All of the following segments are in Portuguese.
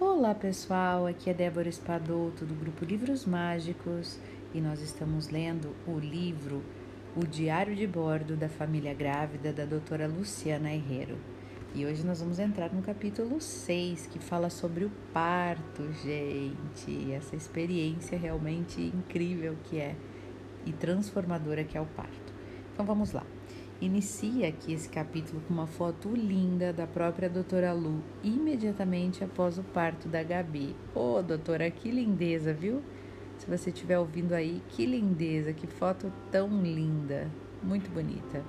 Olá pessoal, aqui é Débora Espadoto do grupo Livros Mágicos e nós estamos lendo o livro O Diário de Bordo da Família Grávida da doutora Luciana Herrero. E hoje nós vamos entrar no capítulo 6 que fala sobre o parto, gente. Essa experiência realmente incrível que é e transformadora que é o parto. Então vamos lá. Inicia aqui esse capítulo com uma foto linda da própria doutora Lu, imediatamente após o parto da Gabi. Ô, oh, doutora, que lindeza, viu? Se você estiver ouvindo aí, que lindeza, que foto tão linda, muito bonita.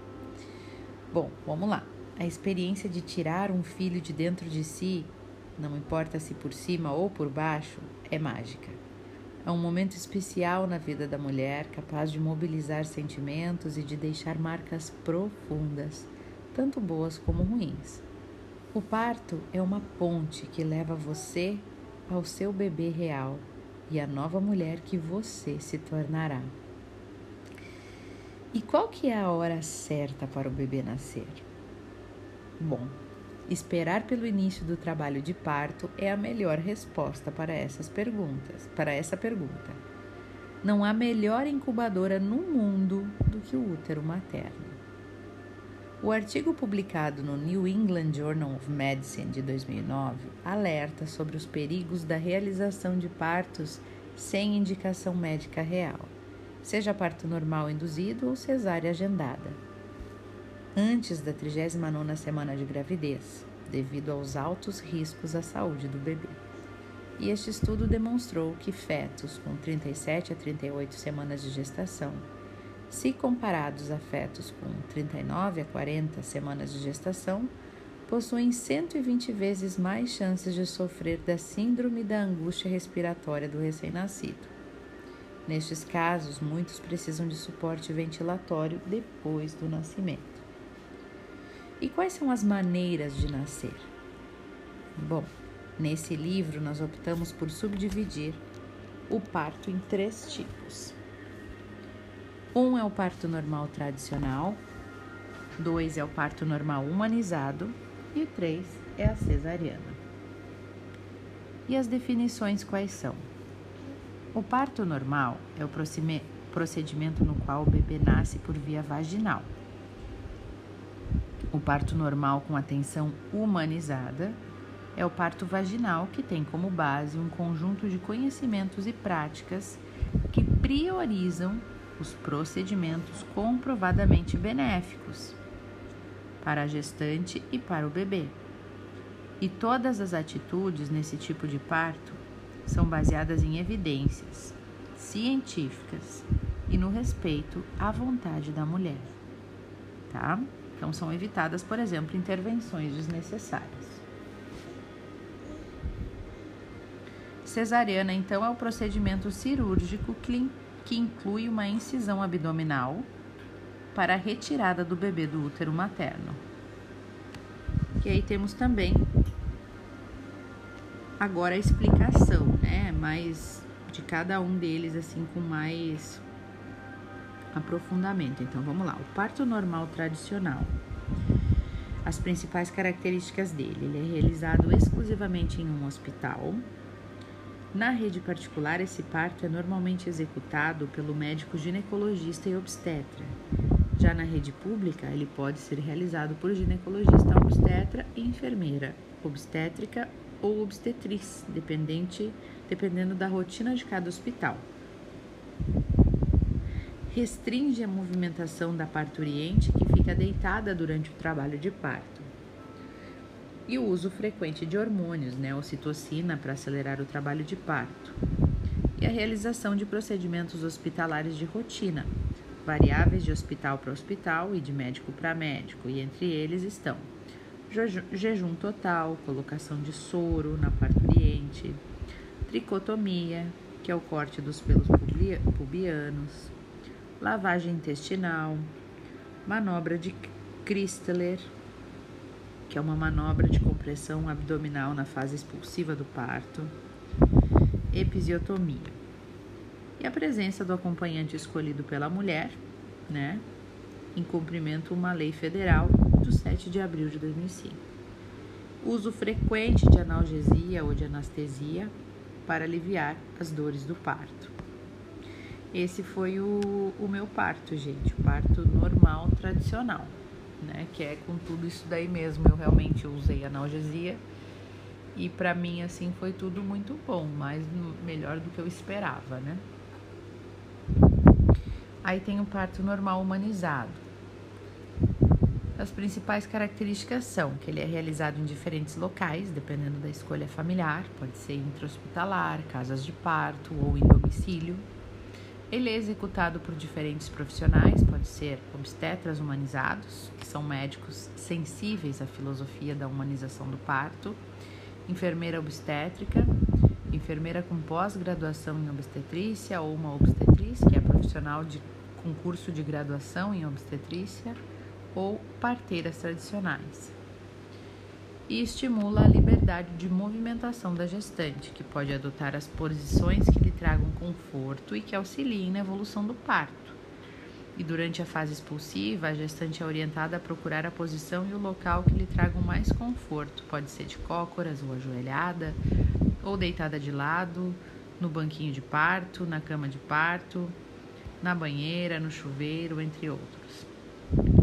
Bom, vamos lá. A experiência de tirar um filho de dentro de si, não importa se por cima ou por baixo, é mágica. É um momento especial na vida da mulher, capaz de mobilizar sentimentos e de deixar marcas profundas, tanto boas como ruins. O parto é uma ponte que leva você ao seu bebê real e à nova mulher que você se tornará. E qual que é a hora certa para o bebê nascer? Bom, Esperar pelo início do trabalho de parto é a melhor resposta para essas perguntas, para essa pergunta. Não há melhor incubadora no mundo do que o útero materno. O artigo publicado no New England Journal of Medicine de 2009 alerta sobre os perigos da realização de partos sem indicação médica real, seja parto normal induzido ou cesárea agendada antes da 39ª semana de gravidez, devido aos altos riscos à saúde do bebê. E este estudo demonstrou que fetos com 37 a 38 semanas de gestação, se comparados a fetos com 39 a 40 semanas de gestação, possuem 120 vezes mais chances de sofrer da síndrome da angústia respiratória do recém-nascido. Nestes casos, muitos precisam de suporte ventilatório depois do nascimento. E quais são as maneiras de nascer? Bom, nesse livro nós optamos por subdividir o parto em três tipos. Um é o parto normal tradicional, dois é o parto normal humanizado e três é a cesariana. E as definições quais são? O parto normal é o procedimento no qual o bebê nasce por via vaginal o parto normal com atenção humanizada é o parto vaginal, que tem como base um conjunto de conhecimentos e práticas que priorizam os procedimentos comprovadamente benéficos para a gestante e para o bebê. E todas as atitudes nesse tipo de parto são baseadas em evidências científicas e no respeito à vontade da mulher, tá? Então, são evitadas, por exemplo, intervenções desnecessárias. Cesariana, então, é o procedimento cirúrgico que inclui uma incisão abdominal para a retirada do bebê do útero materno. E aí temos também agora a explicação, né? Mais de cada um deles, assim, com mais aprofundamento. Então vamos lá. O parto normal tradicional. As principais características dele: ele é realizado exclusivamente em um hospital. Na rede particular, esse parto é normalmente executado pelo médico ginecologista e obstetra. Já na rede pública, ele pode ser realizado por ginecologista obstetra e enfermeira, obstétrica ou obstetriz, dependente, dependendo da rotina de cada hospital restringe a movimentação da parturiente que fica deitada durante o trabalho de parto. E o uso frequente de hormônios, né, ocitocina, para acelerar o trabalho de parto. E a realização de procedimentos hospitalares de rotina, variáveis de hospital para hospital e de médico para médico, e entre eles estão jejum total, colocação de soro na parturiente, tricotomia, que é o corte dos pelos pubianos, lavagem intestinal, manobra de Christeler, que é uma manobra de compressão abdominal na fase expulsiva do parto, episiotomia. E a presença do acompanhante escolhido pela mulher, né, em cumprimento a uma lei federal do 7 de abril de 2005. Uso frequente de analgesia ou de anestesia para aliviar as dores do parto. Esse foi o, o meu parto, gente, o parto normal, tradicional, né? Que é com tudo isso daí mesmo. Eu realmente usei analgesia e para mim, assim, foi tudo muito bom, mas melhor do que eu esperava, né? Aí tem o parto normal humanizado. As principais características são que ele é realizado em diferentes locais, dependendo da escolha familiar, pode ser intra-hospitalar, casas de parto ou em domicílio. Ele é executado por diferentes profissionais, pode ser obstetras humanizados, que são médicos sensíveis à filosofia da humanização do parto, enfermeira obstétrica, enfermeira com pós-graduação em obstetrícia ou uma obstetriz, que é profissional de concurso de graduação em obstetrícia, ou parteiras tradicionais. E estimula a liberdade de movimentação da gestante, que pode adotar as posições que tragam conforto e que auxiliem na evolução do parto. E durante a fase expulsiva, a gestante é orientada a procurar a posição e o local que lhe tragam mais conforto. Pode ser de cócoras ou ajoelhada, ou deitada de lado, no banquinho de parto, na cama de parto, na banheira, no chuveiro, entre outros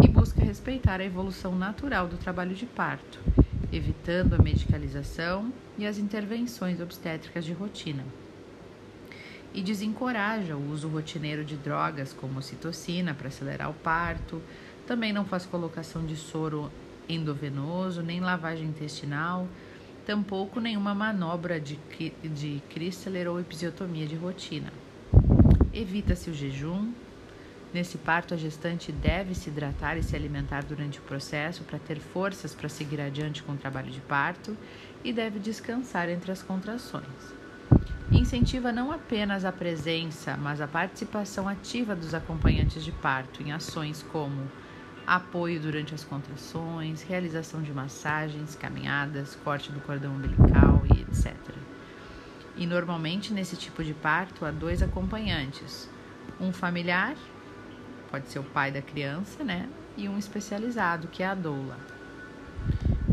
e busca respeitar a evolução natural do trabalho de parto, evitando a medicalização e as intervenções obstétricas de rotina. E desencoraja o uso rotineiro de drogas como citocina para acelerar o parto, também não faz colocação de soro endovenoso, nem lavagem intestinal, tampouco nenhuma manobra de, de Chrysler ou episiotomia de rotina. Evita-se o jejum, Nesse parto, a gestante deve se hidratar e se alimentar durante o processo para ter forças para seguir adiante com o trabalho de parto e deve descansar entre as contrações. Incentiva não apenas a presença, mas a participação ativa dos acompanhantes de parto em ações como apoio durante as contrações, realização de massagens, caminhadas, corte do cordão umbilical e etc. E normalmente nesse tipo de parto há dois acompanhantes, um familiar pode ser o pai da criança, né? E um especializado, que é a doula.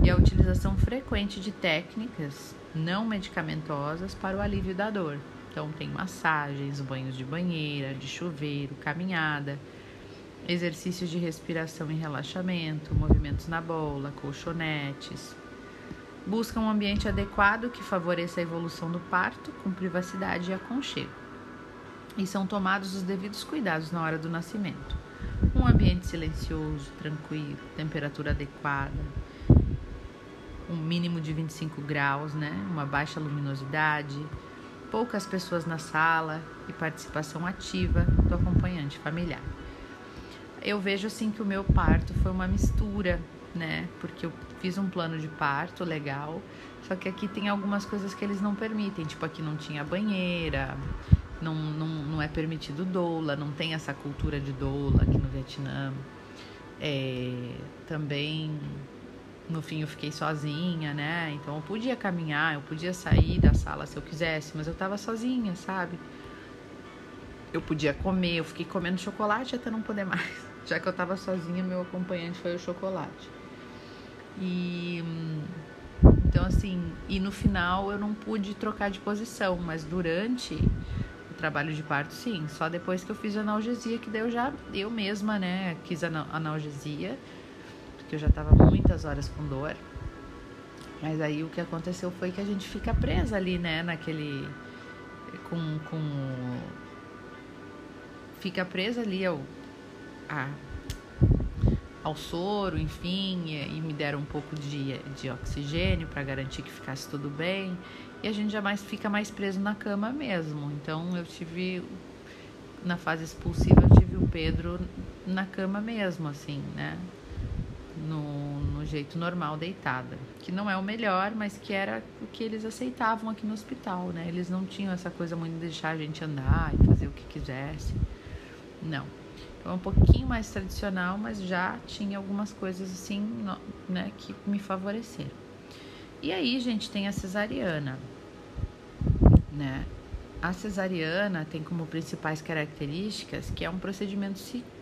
E a utilização frequente de técnicas não medicamentosas para o alívio da dor. Então, tem massagens, banhos de banheira, de chuveiro, caminhada, exercícios de respiração e relaxamento, movimentos na bola, colchonetes. Busca um ambiente adequado que favoreça a evolução do parto com privacidade e aconchego e são tomados os devidos cuidados na hora do nascimento. Um ambiente silencioso, tranquilo, temperatura adequada, um mínimo de 25 graus, né? uma baixa luminosidade, poucas pessoas na sala e participação ativa do acompanhante familiar. Eu vejo assim que o meu parto foi uma mistura, né? Porque eu fiz um plano de parto legal, só que aqui tem algumas coisas que eles não permitem, tipo aqui não tinha banheira, não, não, não é permitido doula, não tem essa cultura de doula aqui no Vietnã. É, também, no fim, eu fiquei sozinha, né? Então eu podia caminhar, eu podia sair da sala se eu quisesse, mas eu tava sozinha, sabe? Eu podia comer, eu fiquei comendo chocolate até não poder mais. Já que eu tava sozinha, meu acompanhante foi o chocolate. E então assim, e no final eu não pude trocar de posição, mas durante trabalho de parto, sim. Só depois que eu fiz analgesia, que daí eu já, eu mesma, né, quis analgesia, porque eu já tava muitas horas com dor. Mas aí o que aconteceu foi que a gente fica presa ali, né, naquele. com. com fica presa ali ao. A, ao soro, enfim, e, me deram um pouco de, de oxigênio para garantir que ficasse tudo bem e a gente já mais fica mais preso na cama mesmo. Então eu tive na fase expulsiva eu tive o Pedro na cama mesmo, assim, né? No, no jeito normal, deitada. Que não é o melhor, mas que era o que eles aceitavam aqui no hospital, né? Eles não tinham essa coisa muito de deixar a gente andar e fazer o que quisesse. Não. Então é um pouquinho mais tradicional, mas já tinha algumas coisas assim, né, que me favoreceram. E aí, gente, tem a cesariana né? A cesariana tem como principais características que é um procedimento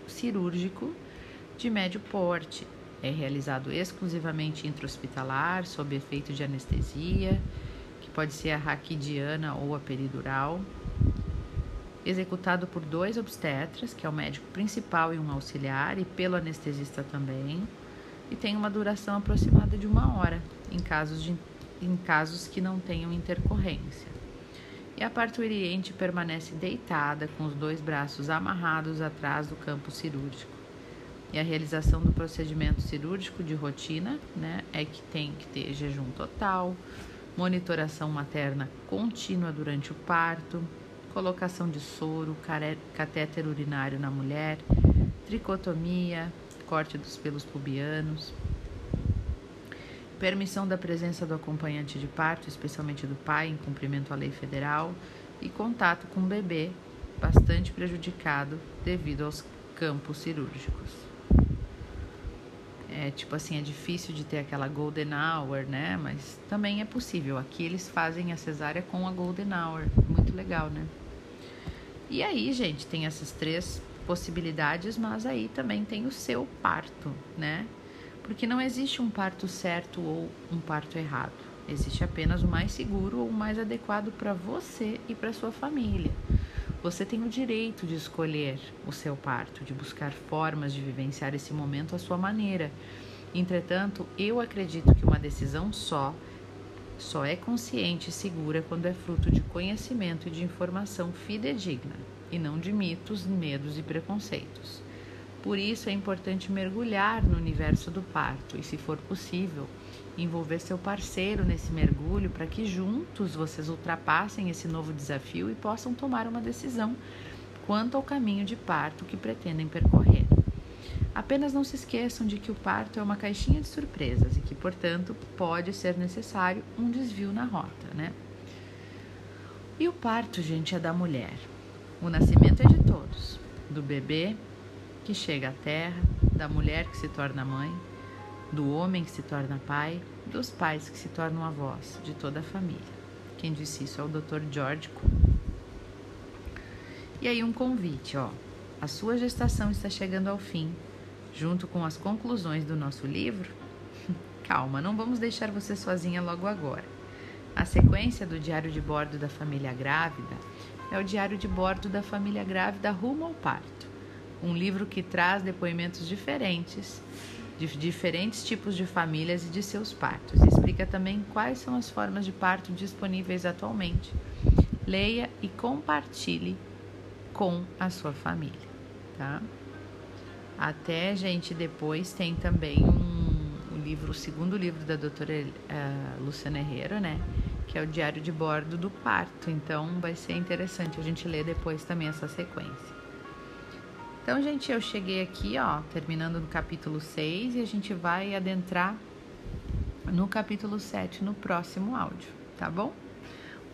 cirúrgico de médio porte, É realizado exclusivamente intra-hospitalar, sob efeito de anestesia, que pode ser a raquidiana ou a peridural. Executado por dois obstetras, que é o médico principal e um auxiliar, e pelo anestesista também. E tem uma duração aproximada de uma hora, em casos, de, em casos que não tenham intercorrência. E a parturiente permanece deitada, com os dois braços amarrados atrás do campo cirúrgico e a realização do procedimento cirúrgico de rotina, né, é que tem que ter jejum total, monitoração materna contínua durante o parto, colocação de soro, catéter urinário na mulher, tricotomia, corte dos pelos pubianos, permissão da presença do acompanhante de parto, especialmente do pai, em cumprimento à lei federal, e contato com o bebê, bastante prejudicado devido aos campos cirúrgicos é tipo assim, é difícil de ter aquela golden hour, né? Mas também é possível. Aqui eles fazem a cesárea com a golden hour. Muito legal, né? E aí, gente, tem essas três possibilidades, mas aí também tem o seu parto, né? Porque não existe um parto certo ou um parto errado. Existe apenas o mais seguro ou o mais adequado para você e para sua família. Você tem o direito de escolher o seu parto, de buscar formas de vivenciar esse momento à sua maneira. Entretanto, eu acredito que uma decisão só só é consciente e segura quando é fruto de conhecimento e de informação fidedigna, e não de mitos, medos e preconceitos. Por isso é importante mergulhar no universo do parto e, se for possível, envolver seu parceiro nesse mergulho para que juntos vocês ultrapassem esse novo desafio e possam tomar uma decisão quanto ao caminho de parto que pretendem percorrer. Apenas não se esqueçam de que o parto é uma caixinha de surpresas e que, portanto, pode ser necessário um desvio na rota, né? E o parto, gente, é da mulher. O nascimento é de todos, do bebê que chega à terra, da mulher que se torna mãe, do homem que se torna pai, dos pais que se tornam avós, de toda a família. Quem disse isso é o Dr. George Kuhn. E aí um convite, ó. A sua gestação está chegando ao fim, junto com as conclusões do nosso livro. Calma, não vamos deixar você sozinha logo agora. A sequência do diário de bordo da família grávida é o diário de bordo da família grávida rumo ao parto. Um livro que traz depoimentos diferentes de diferentes tipos de famílias e de seus partos. Explica também quais são as formas de parto disponíveis atualmente. Leia e compartilhe com a sua família, tá? Até, gente, depois tem também um, um livro, o segundo livro da doutora uh, Luciana Herrera, né? Que é o Diário de Bordo do Parto. Então, vai ser interessante a gente ler depois também essa sequência. Então, gente, eu cheguei aqui, ó, terminando no capítulo 6 e a gente vai adentrar no capítulo 7 no próximo áudio, tá bom?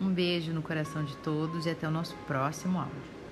Um beijo no coração de todos e até o nosso próximo áudio.